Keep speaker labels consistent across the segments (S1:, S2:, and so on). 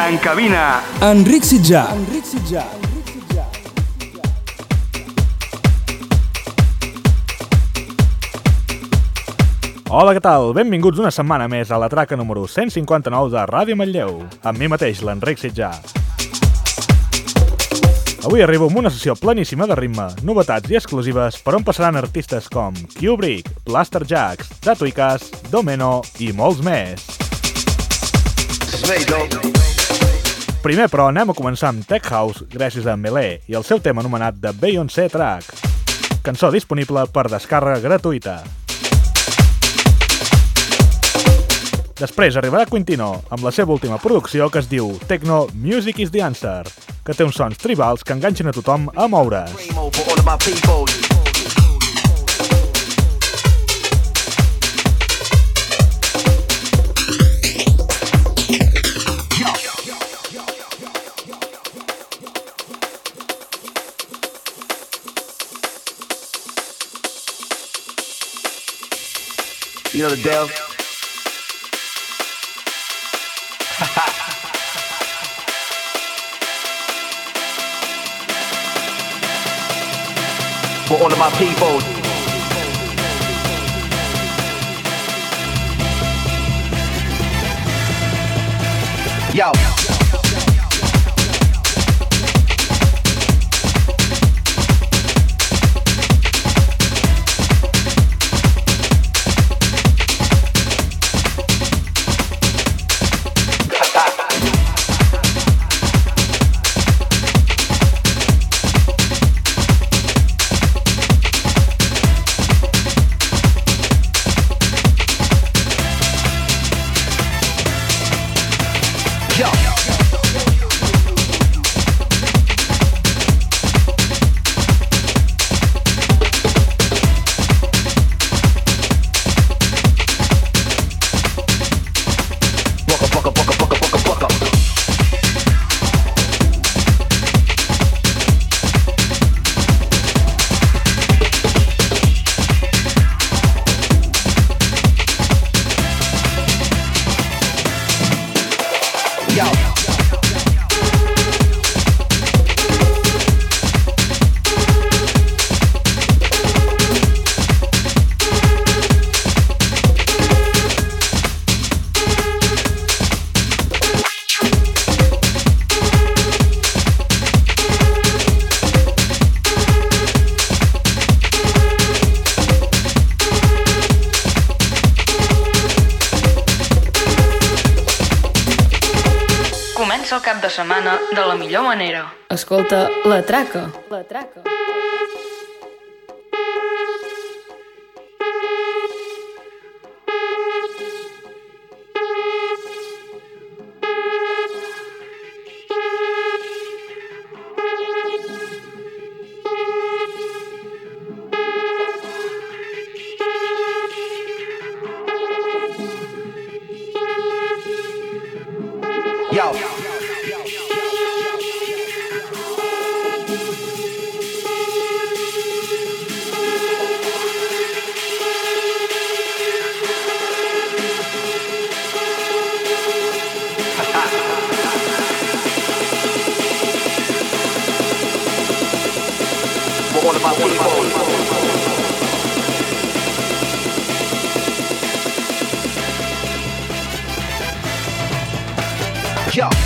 S1: En cabina,
S2: Enric Sitjà. Enric Sitjà.
S3: Hola, què tal? Benvinguts una setmana més a la traca número 159 de Ràdio Manlleu, amb mi mateix, l'Enric Sitjà. Avui arribo amb una sessió planíssima de ritme, novetats i exclusives per on passaran artistes com Kubrick, Blaster Jacks, Dato Icas, Domeno i molts més. Primer, però, anem a començar amb Tech House gràcies a Melee i el seu tema anomenat The Beyoncé Track, cançó disponible per descàrrega gratuïta. Després arribarà Quintino amb la seva última producció que es diu Techno Music is the Answer, que té uns sons tribals que enganxen a tothom a moure's.
S4: You know the deal? For all of my people. Yo.
S5: La
S6: traca. La traca.
S4: Yo. Yo.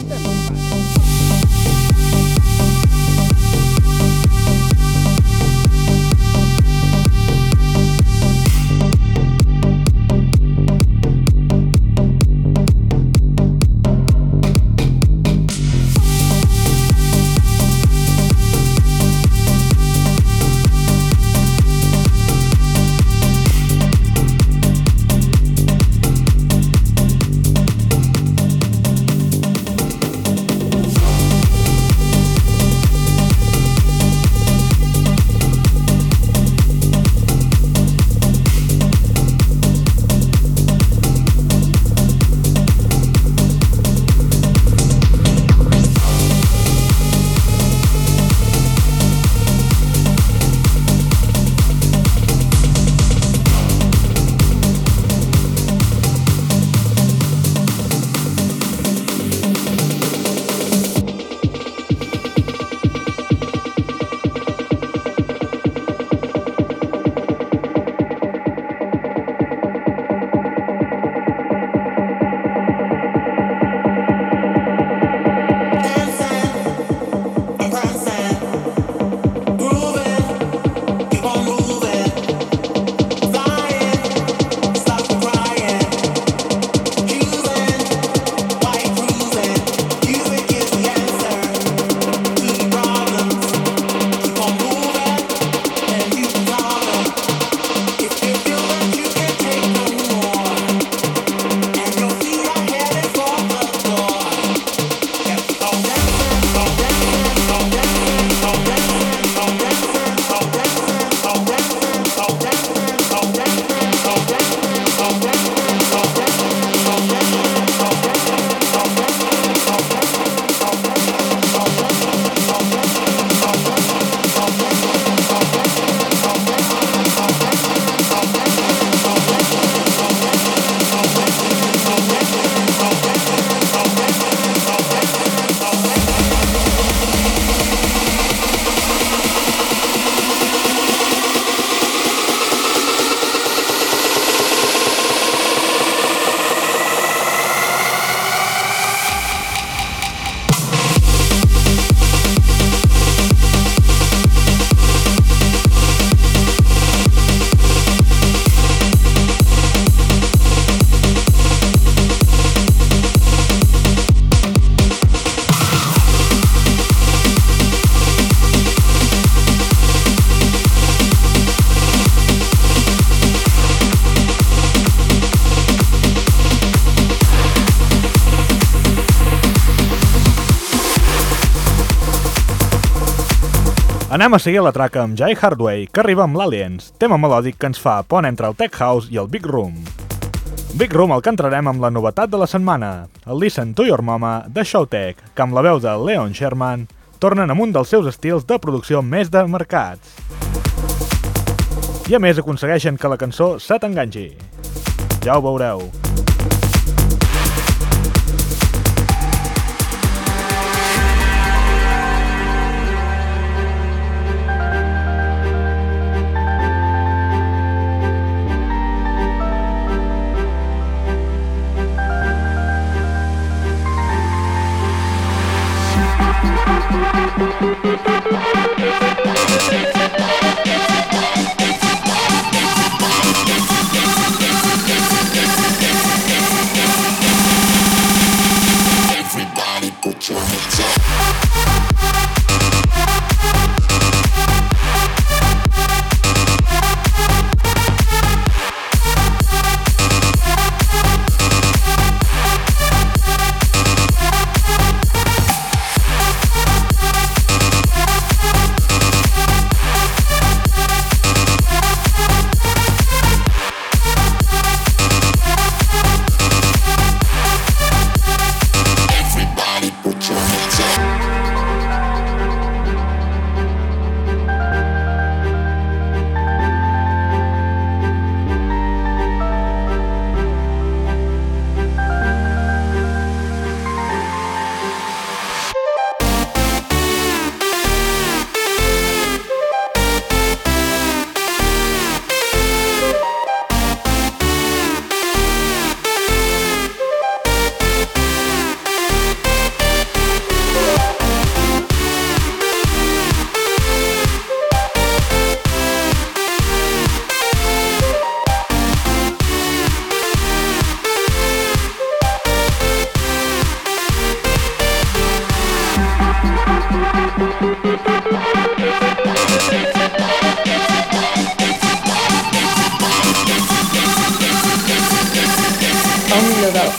S3: Anem a seguir la traca amb Jai Hardway, que arriba amb l'Aliens, tema melòdic que ens fa pont entre el Tech House i el Big Room. Big Room el entrarem amb la novetat de la setmana, el Listen to Your Mama de Showtech, que amb la veu de Leon Sherman tornen amb un dels seus estils de producció més de mercats. I a més aconsegueixen que la cançó se t'enganxi. Ja ho veureu.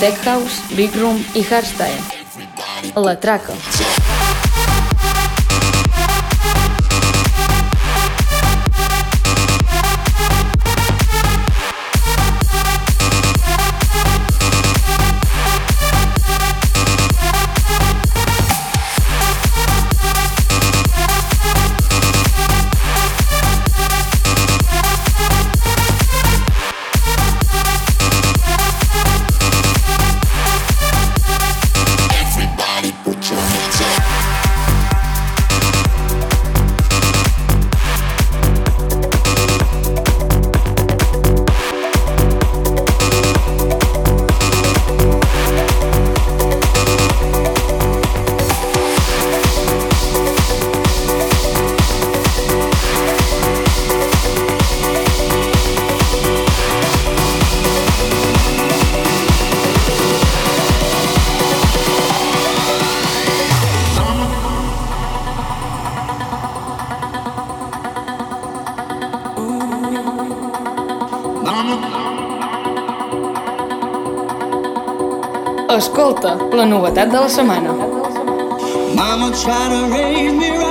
S6: Tech House, Big Room i Hardstyle. La traca. cortando su mano.
S7: Mama tried to raise me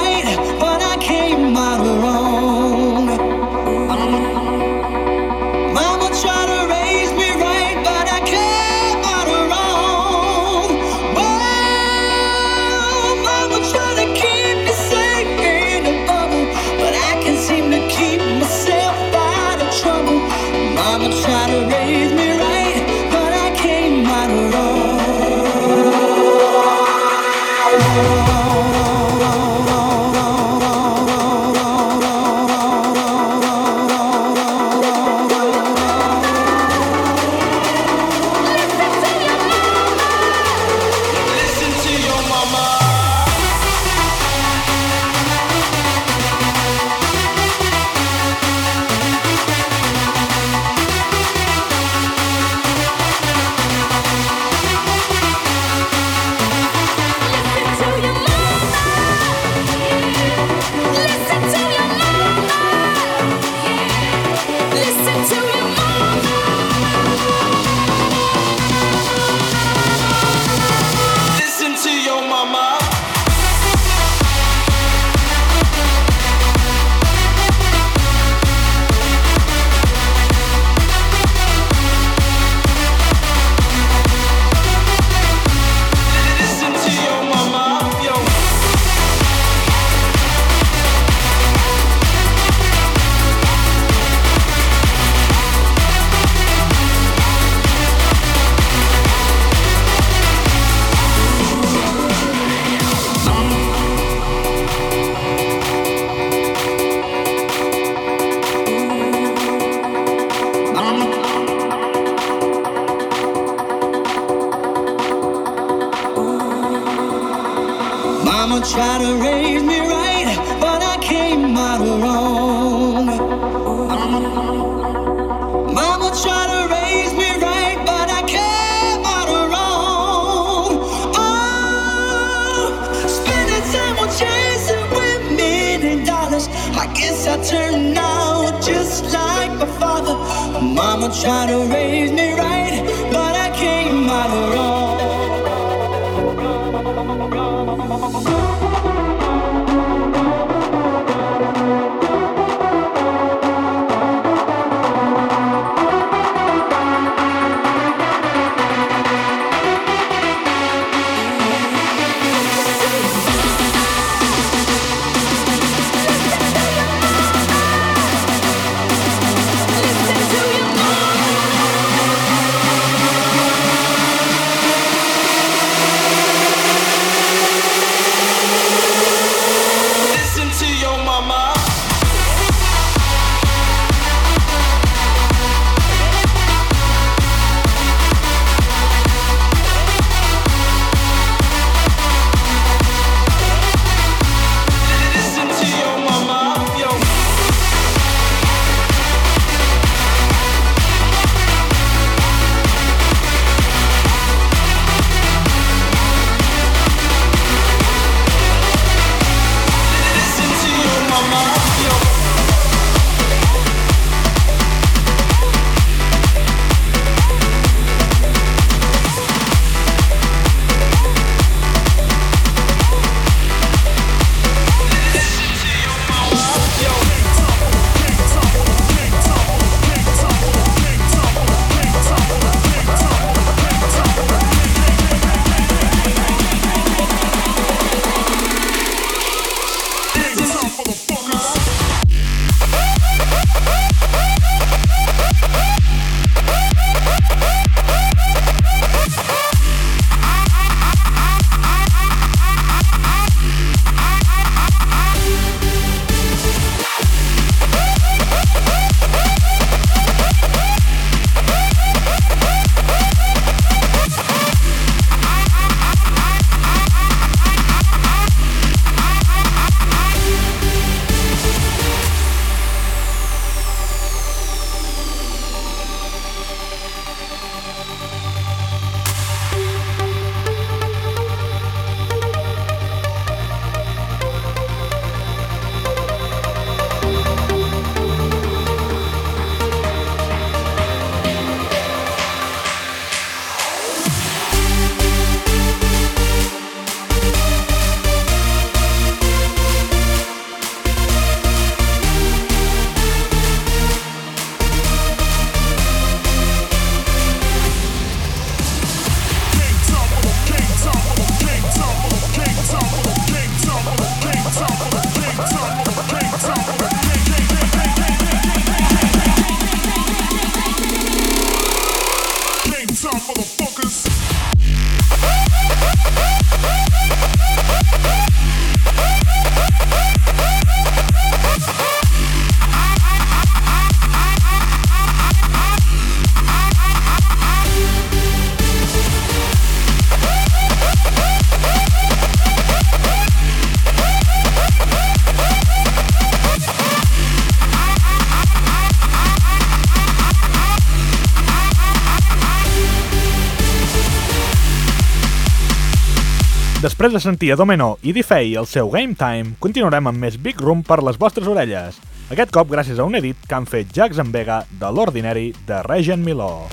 S3: Després de sentir a Domino i Difei el seu Game Time, continuarem amb més Big Room per les vostres orelles. Aquest cop gràcies a un edit que han fet Jax en Vega de l'Ordinary de Regen Miló.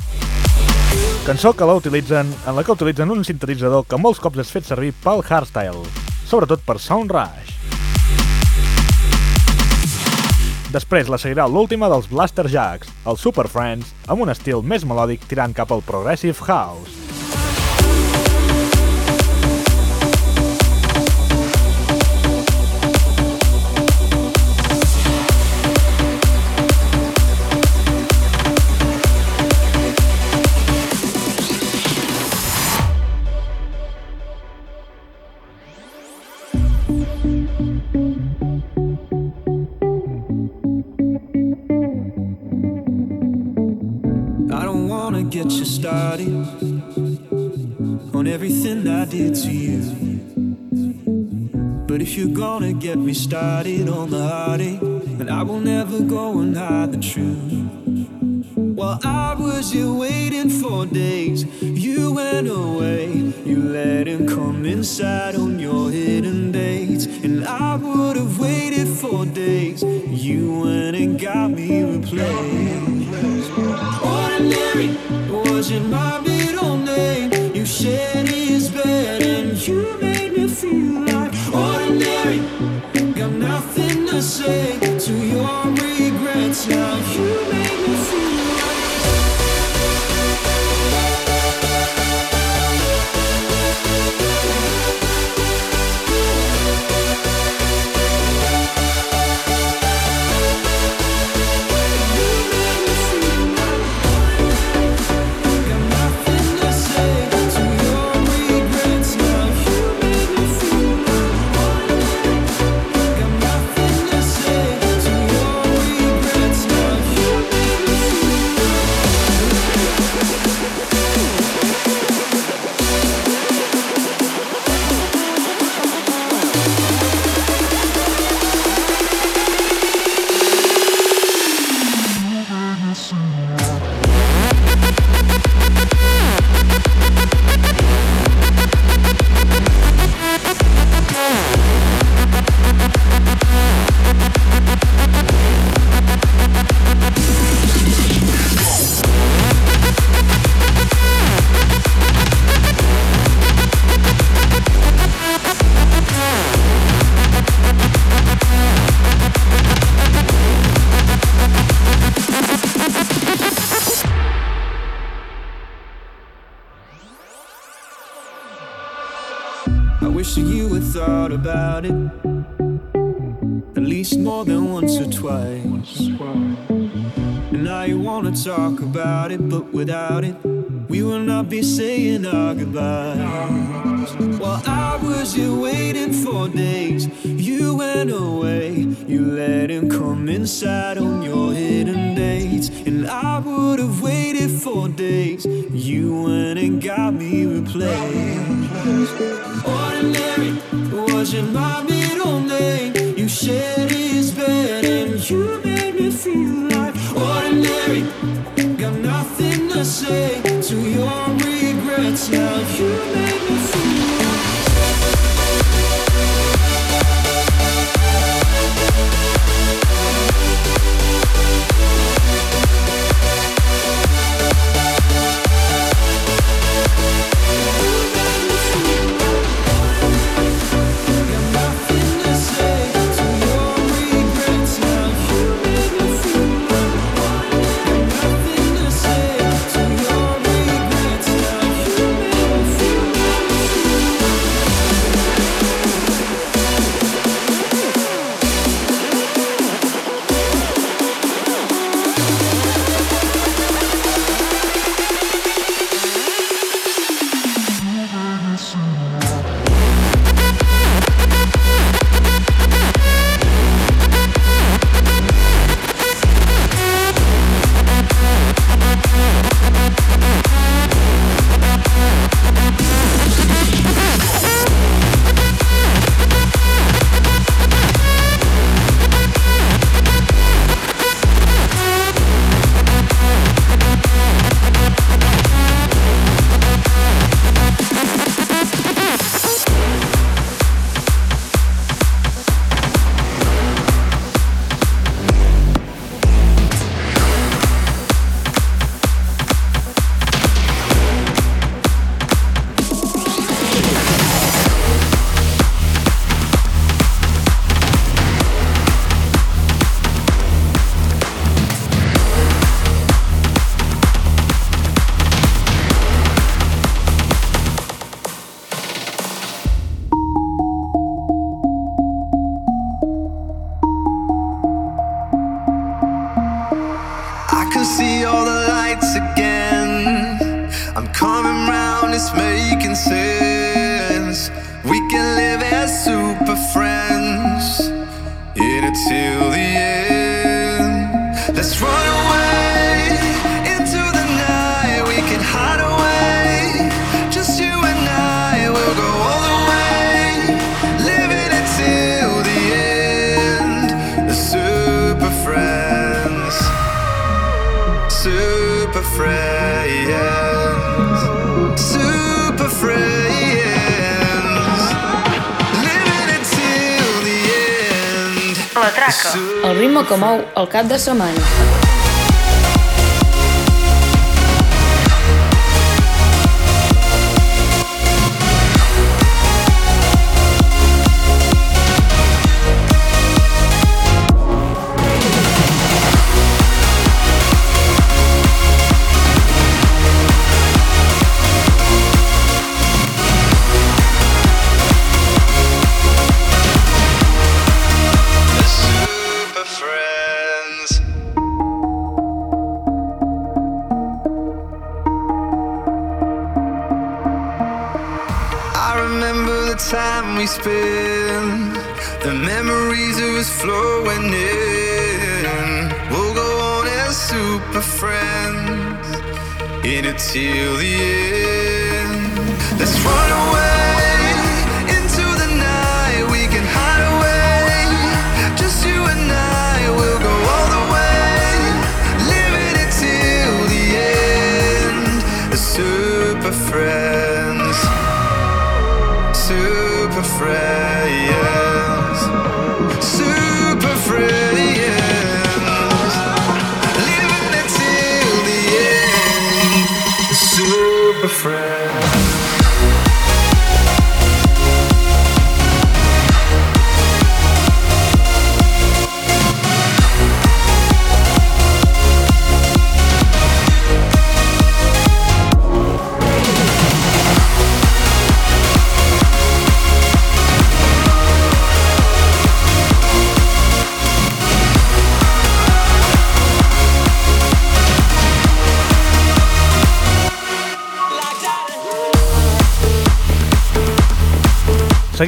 S3: Cançó que la utilitzen, en la que utilitzen un sintetitzador que molts cops és fet servir pel hardstyle, sobretot per Sound Rush. Després la seguirà l'última dels Blaster Jacks, els Super Friends, amb un estil més melòdic tirant cap al Progressive House.
S8: On everything I did to you. But if you're gonna get me started on the heartache, then I will never go and hide the truth. While I was here waiting for days, you went away. You let him come inside on your hidden dates. And I would have waited for days. You went and got me replaced. changing my about it at least more than once or twice. And now you wanna talk about it, but without it, we will not be saying our goodbyes. While I was here waiting for days, you went away. You let him come inside on your hidden dates, and I would have waited for days. You went and got me replaced. Ordinary my middle name. You shared his bed and you made me feel like ordinary. Got nothing to say
S6: el cap de setmana.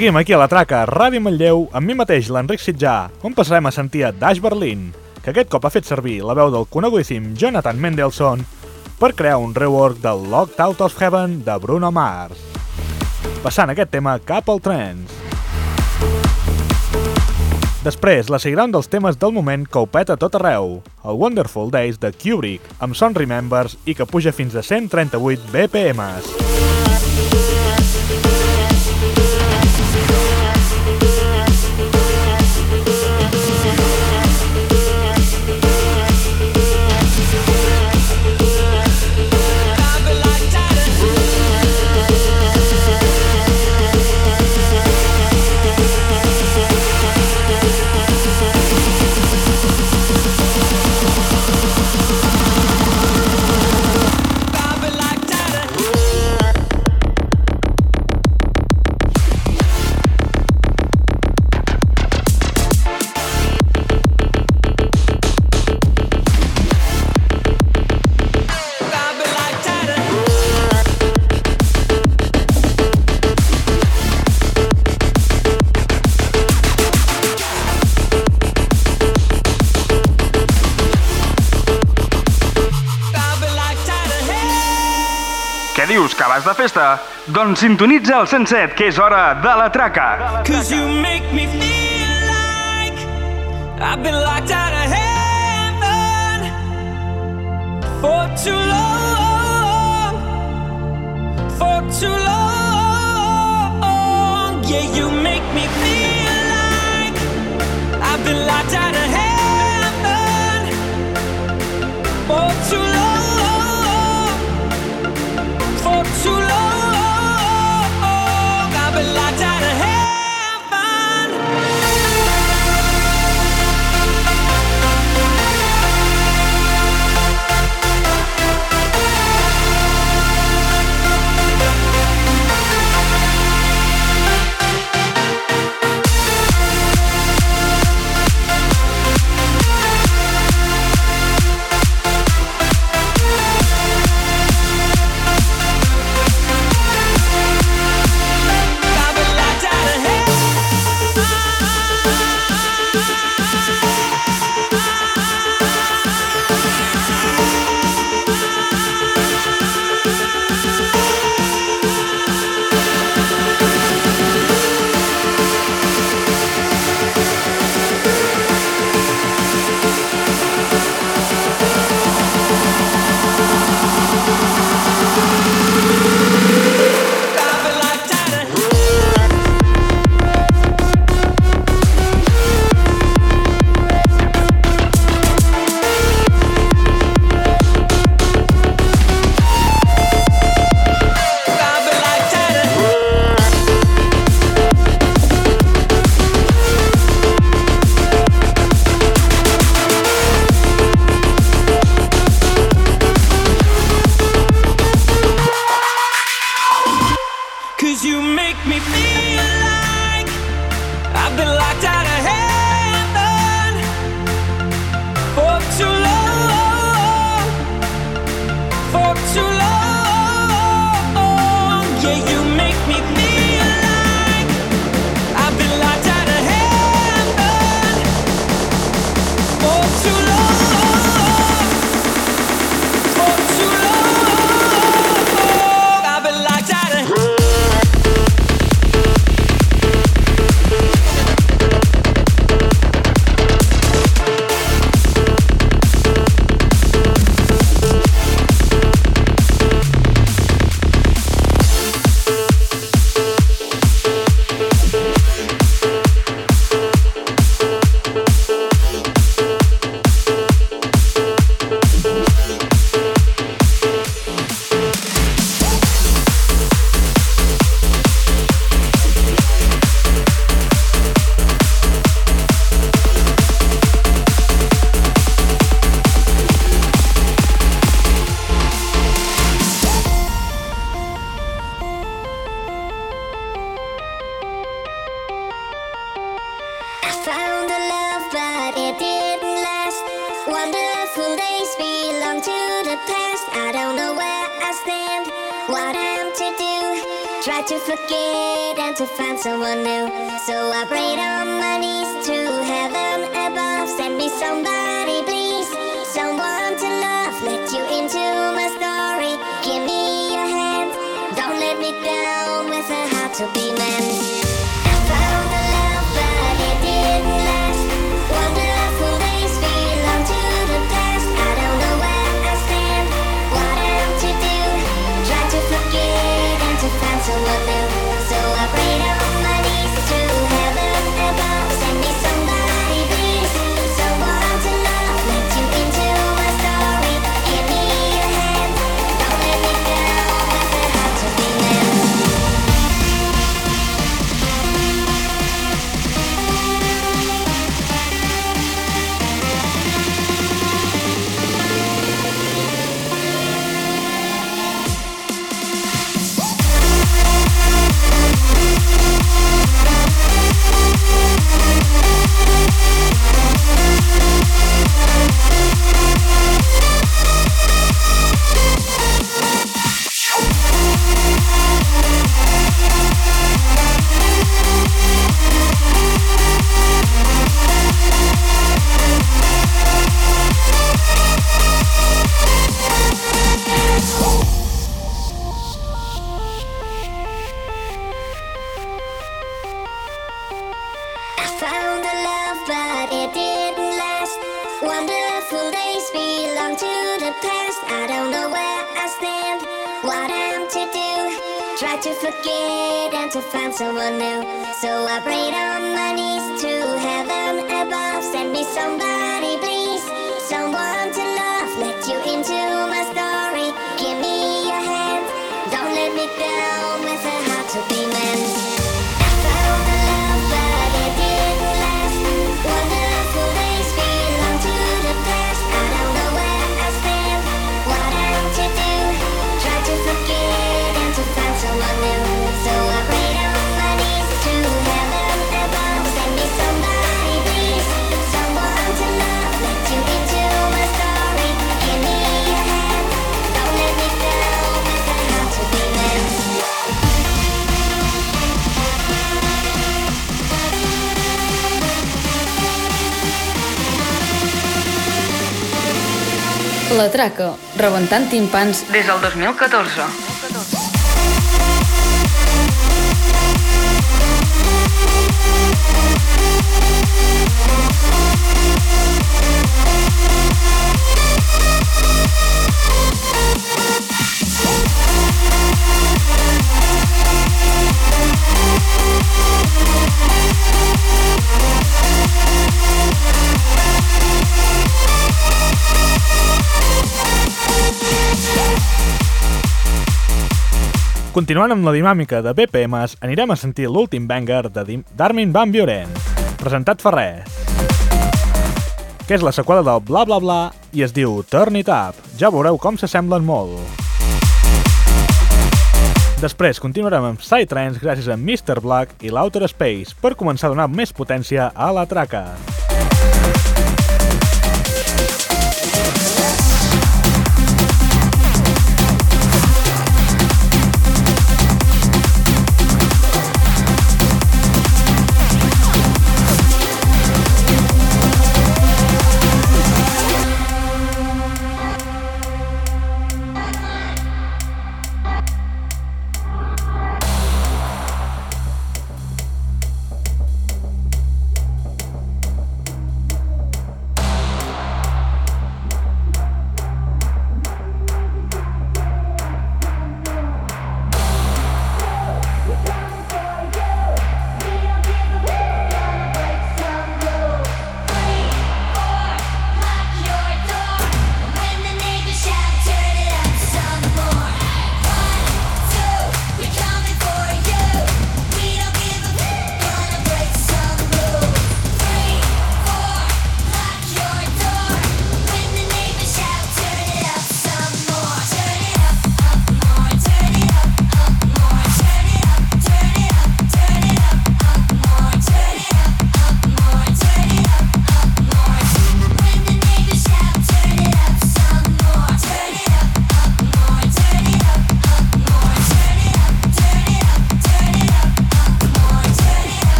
S3: Seguim aquí a la traca, Ràdio Manlleu, amb mi mateix, l'Enric Sitjà, on passarem a sentir a Dash Berlin, que aquest cop ha fet servir la veu del conegudíssim Jonathan Mendelssohn per crear un rework del Locked Out of Heaven de Bruno Mars. Passant aquest tema cap al trance. Després la seguirà un dels temes del moment que ho peta tot arreu, el Wonderful Days de Kubrick, amb Son Remembers i que puja fins a 138 BPMs.
S2: Vas de festa? Doncs sintonitza el 107, que és hora de la traca.
S9: Cause you make me feel like I've been locked out of heaven for too long, for too long. Yeah, you make me feel like I've been locked out of heaven for too long,
S6: traca, rebentant timpans
S5: des del 2014.
S3: Continuant amb la dinàmica de BPMs, anirem a sentir l'últim banger de d'Armin Van Buren, presentat fa res, que és la seqüela del Bla Bla Bla i es diu Turn It Up. Ja veureu com s'assemblen molt. Després continuarem amb Psytrance gràcies a Mr. Black i l'Outer Space per començar a donar més potència a la traca.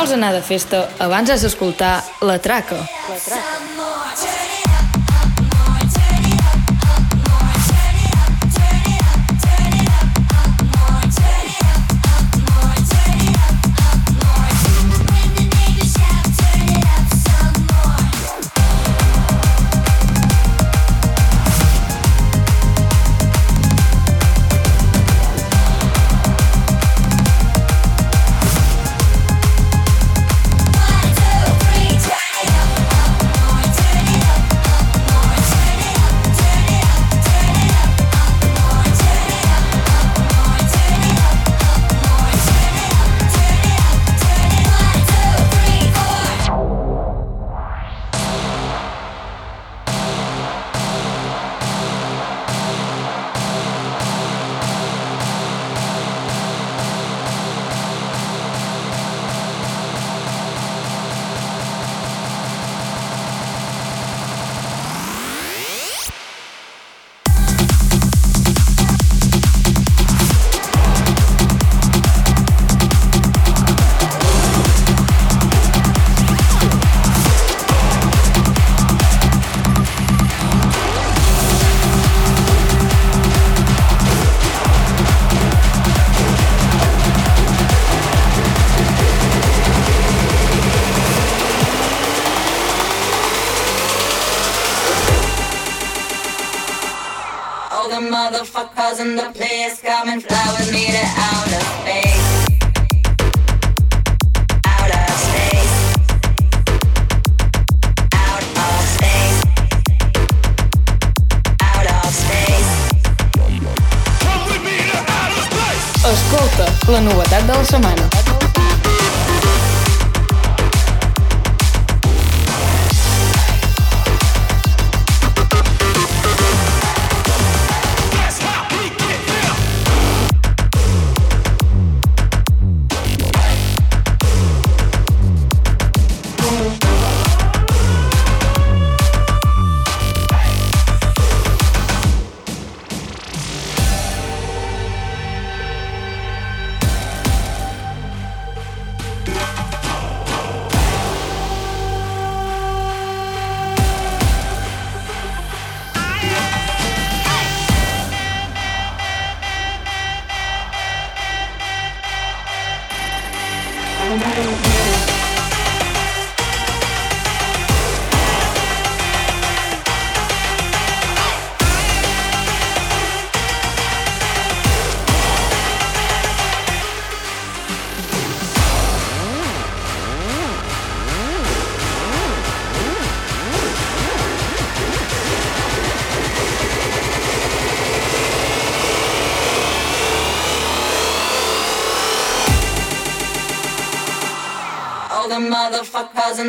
S5: Vols anar de festa, abans has d'escoltar La Traca. La Traca.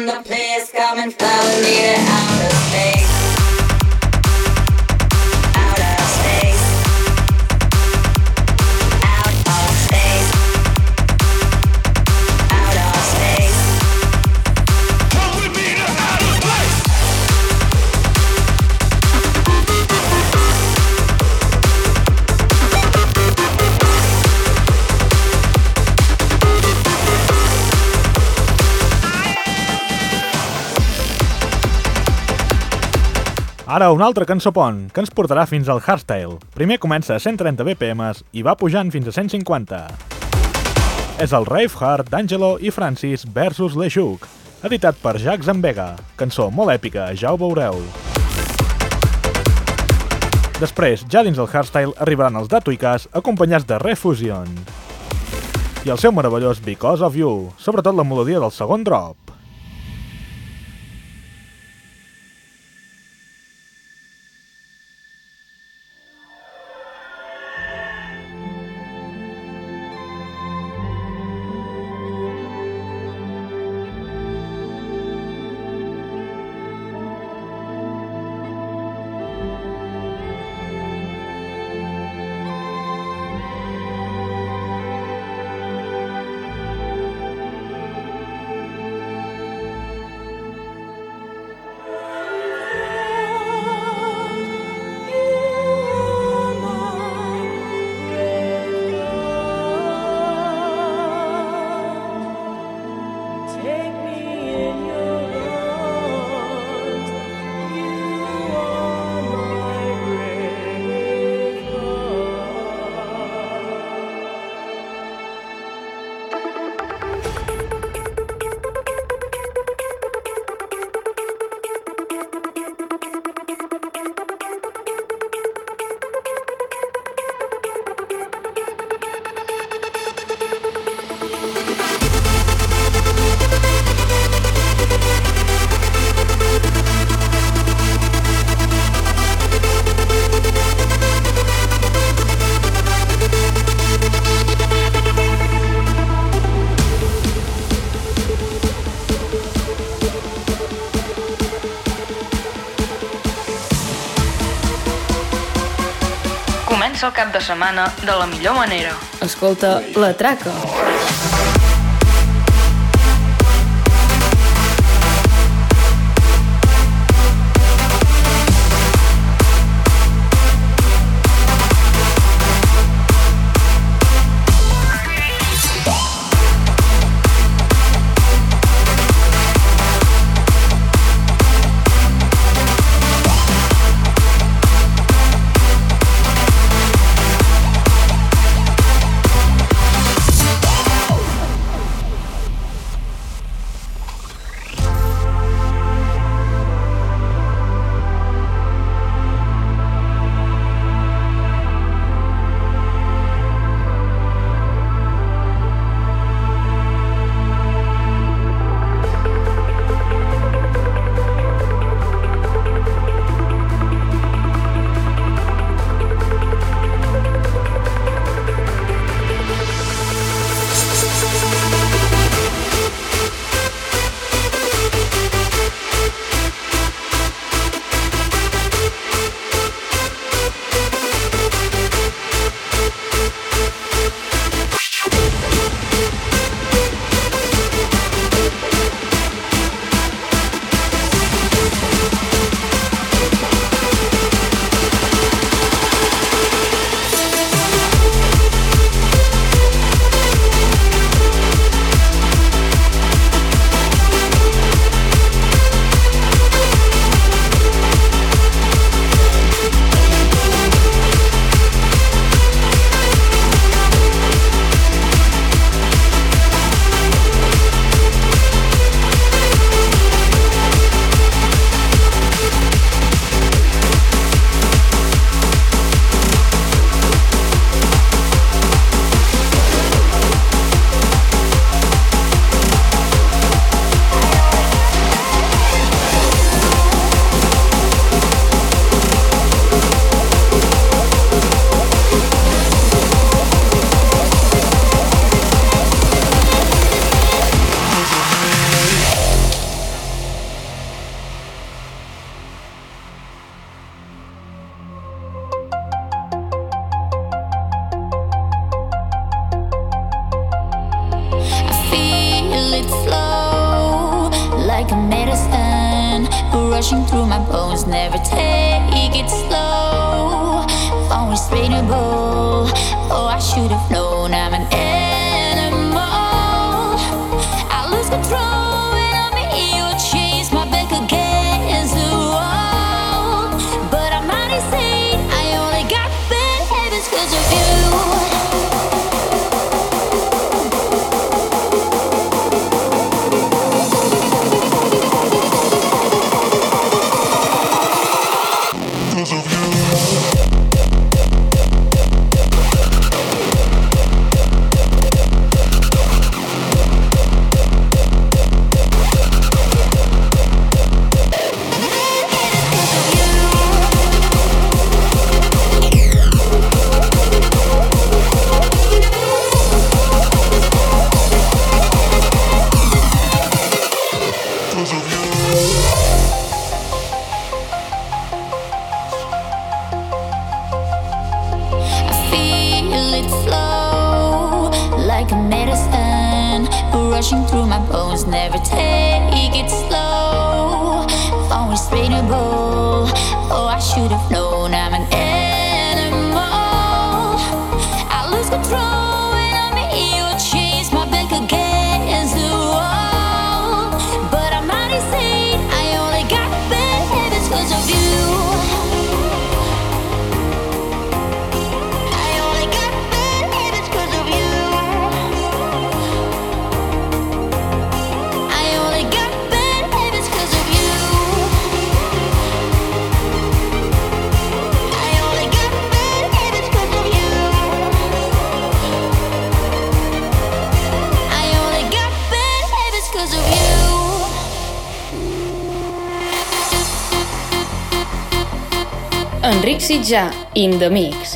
S10: The place come and fly with me
S3: Ara un altre cançó pont, que ens portarà fins al hardstyle. Primer comença a 130 BPM i va pujant fins a 150. És el Rave Heart d'Angelo i Francis versus Lejuk, editat per Jacques Zambega. Cançó molt èpica, ja ho veureu. Després, ja dins el hardstyle, arribaran els Datuicas acompanyats de Refusion. I el seu meravellós Because of You, sobretot la melodia del segon drop.
S5: Comença el cap de setmana de la millor manera.
S6: Escolta, la traca.
S11: Oh, I should have known I'm an animal. I lose control. ja in the
S6: mix.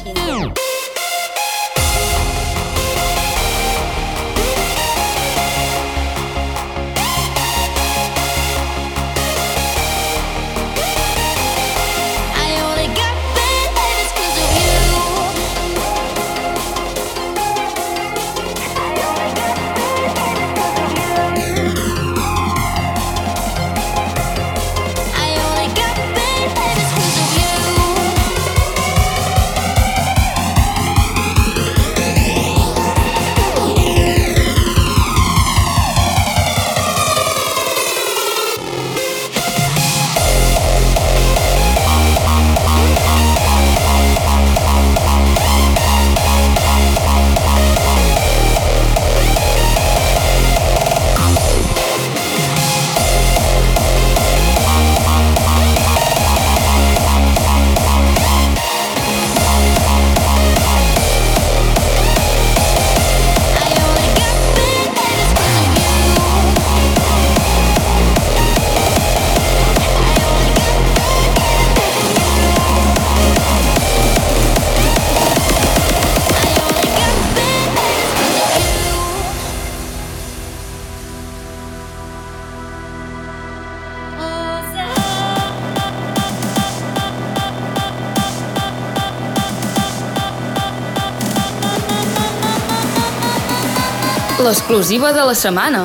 S6: L'exclusiva de la setmana.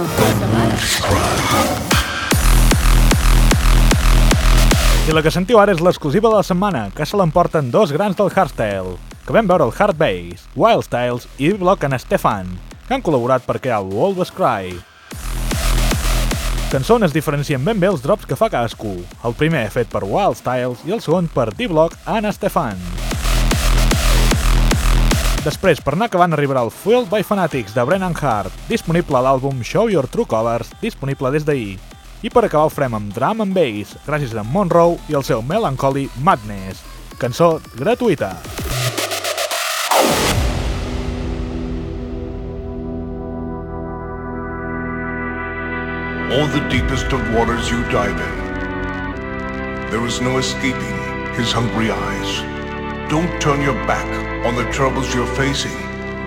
S3: I la que sentiu ara és l'exclusiva de la setmana, que se l'emporten dos grans del hardstyle, que vam veure el Hard Bass, Wild Styles i Block en Stefan, que han col·laborat per crear el Always Cry. Cançó es diferencien ben bé els drops que fa cadascú, el primer fet per Wild Styles i el segon per D-Block en Stefan. Després, per anar acabant, arribarà el Fueled by Fanatics de Brennan Hart, disponible a l'àlbum Show Your True Colors, disponible des d'ahir. I per acabar ho farem amb Drum and Bass, gràcies a Monroe i el seu Melancholy Madness, cançó gratuïta.
S12: All the deepest of waters you dive in. There is no escaping his hungry eyes. Don't turn your back on the troubles you're facing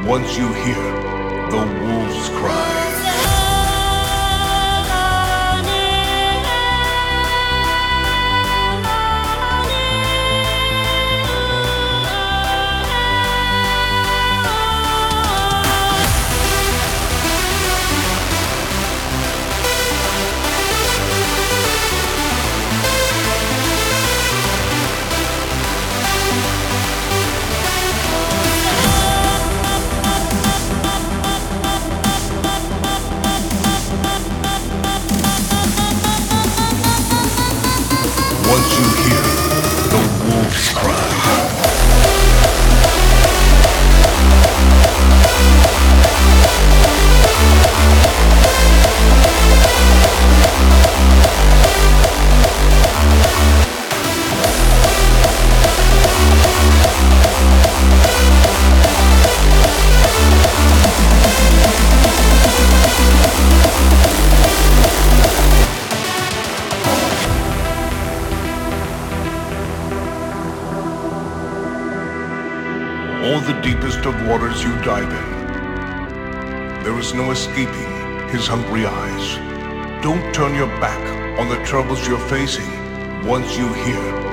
S12: once you hear the wolves cry. You're facing once you hear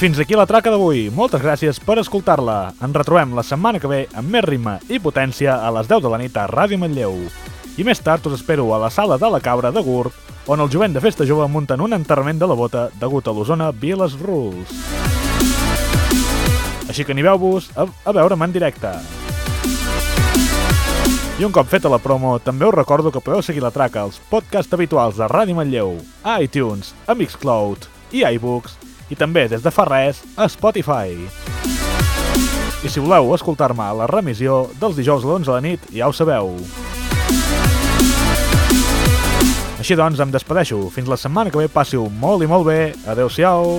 S3: Fins aquí la traca d'avui. Moltes gràcies per escoltar-la. Ens retrobem la setmana que ve amb més ritme i potència a les 10 de la nit a Ràdio Manlleu. I més tard us espero a la sala de la Cabra de Gurt, on el jovent de Festa Jove munten un enterrament de la bota degut a l'Osona Viles Rules. Així que animeu-vos a, a veure'm en directe. I un cop feta la promo, també us recordo que podeu seguir la traca als podcasts habituals de Ràdio Manlleu, a iTunes, a Mixcloud i iBooks, i també des de fa res a Spotify. I si voleu escoltar-me a la remissió dels dijous a l'11 de la nit, ja ho sabeu. Així doncs, em despedeixo. Fins la setmana que ve, passi-ho molt i molt bé. Adeu-siau.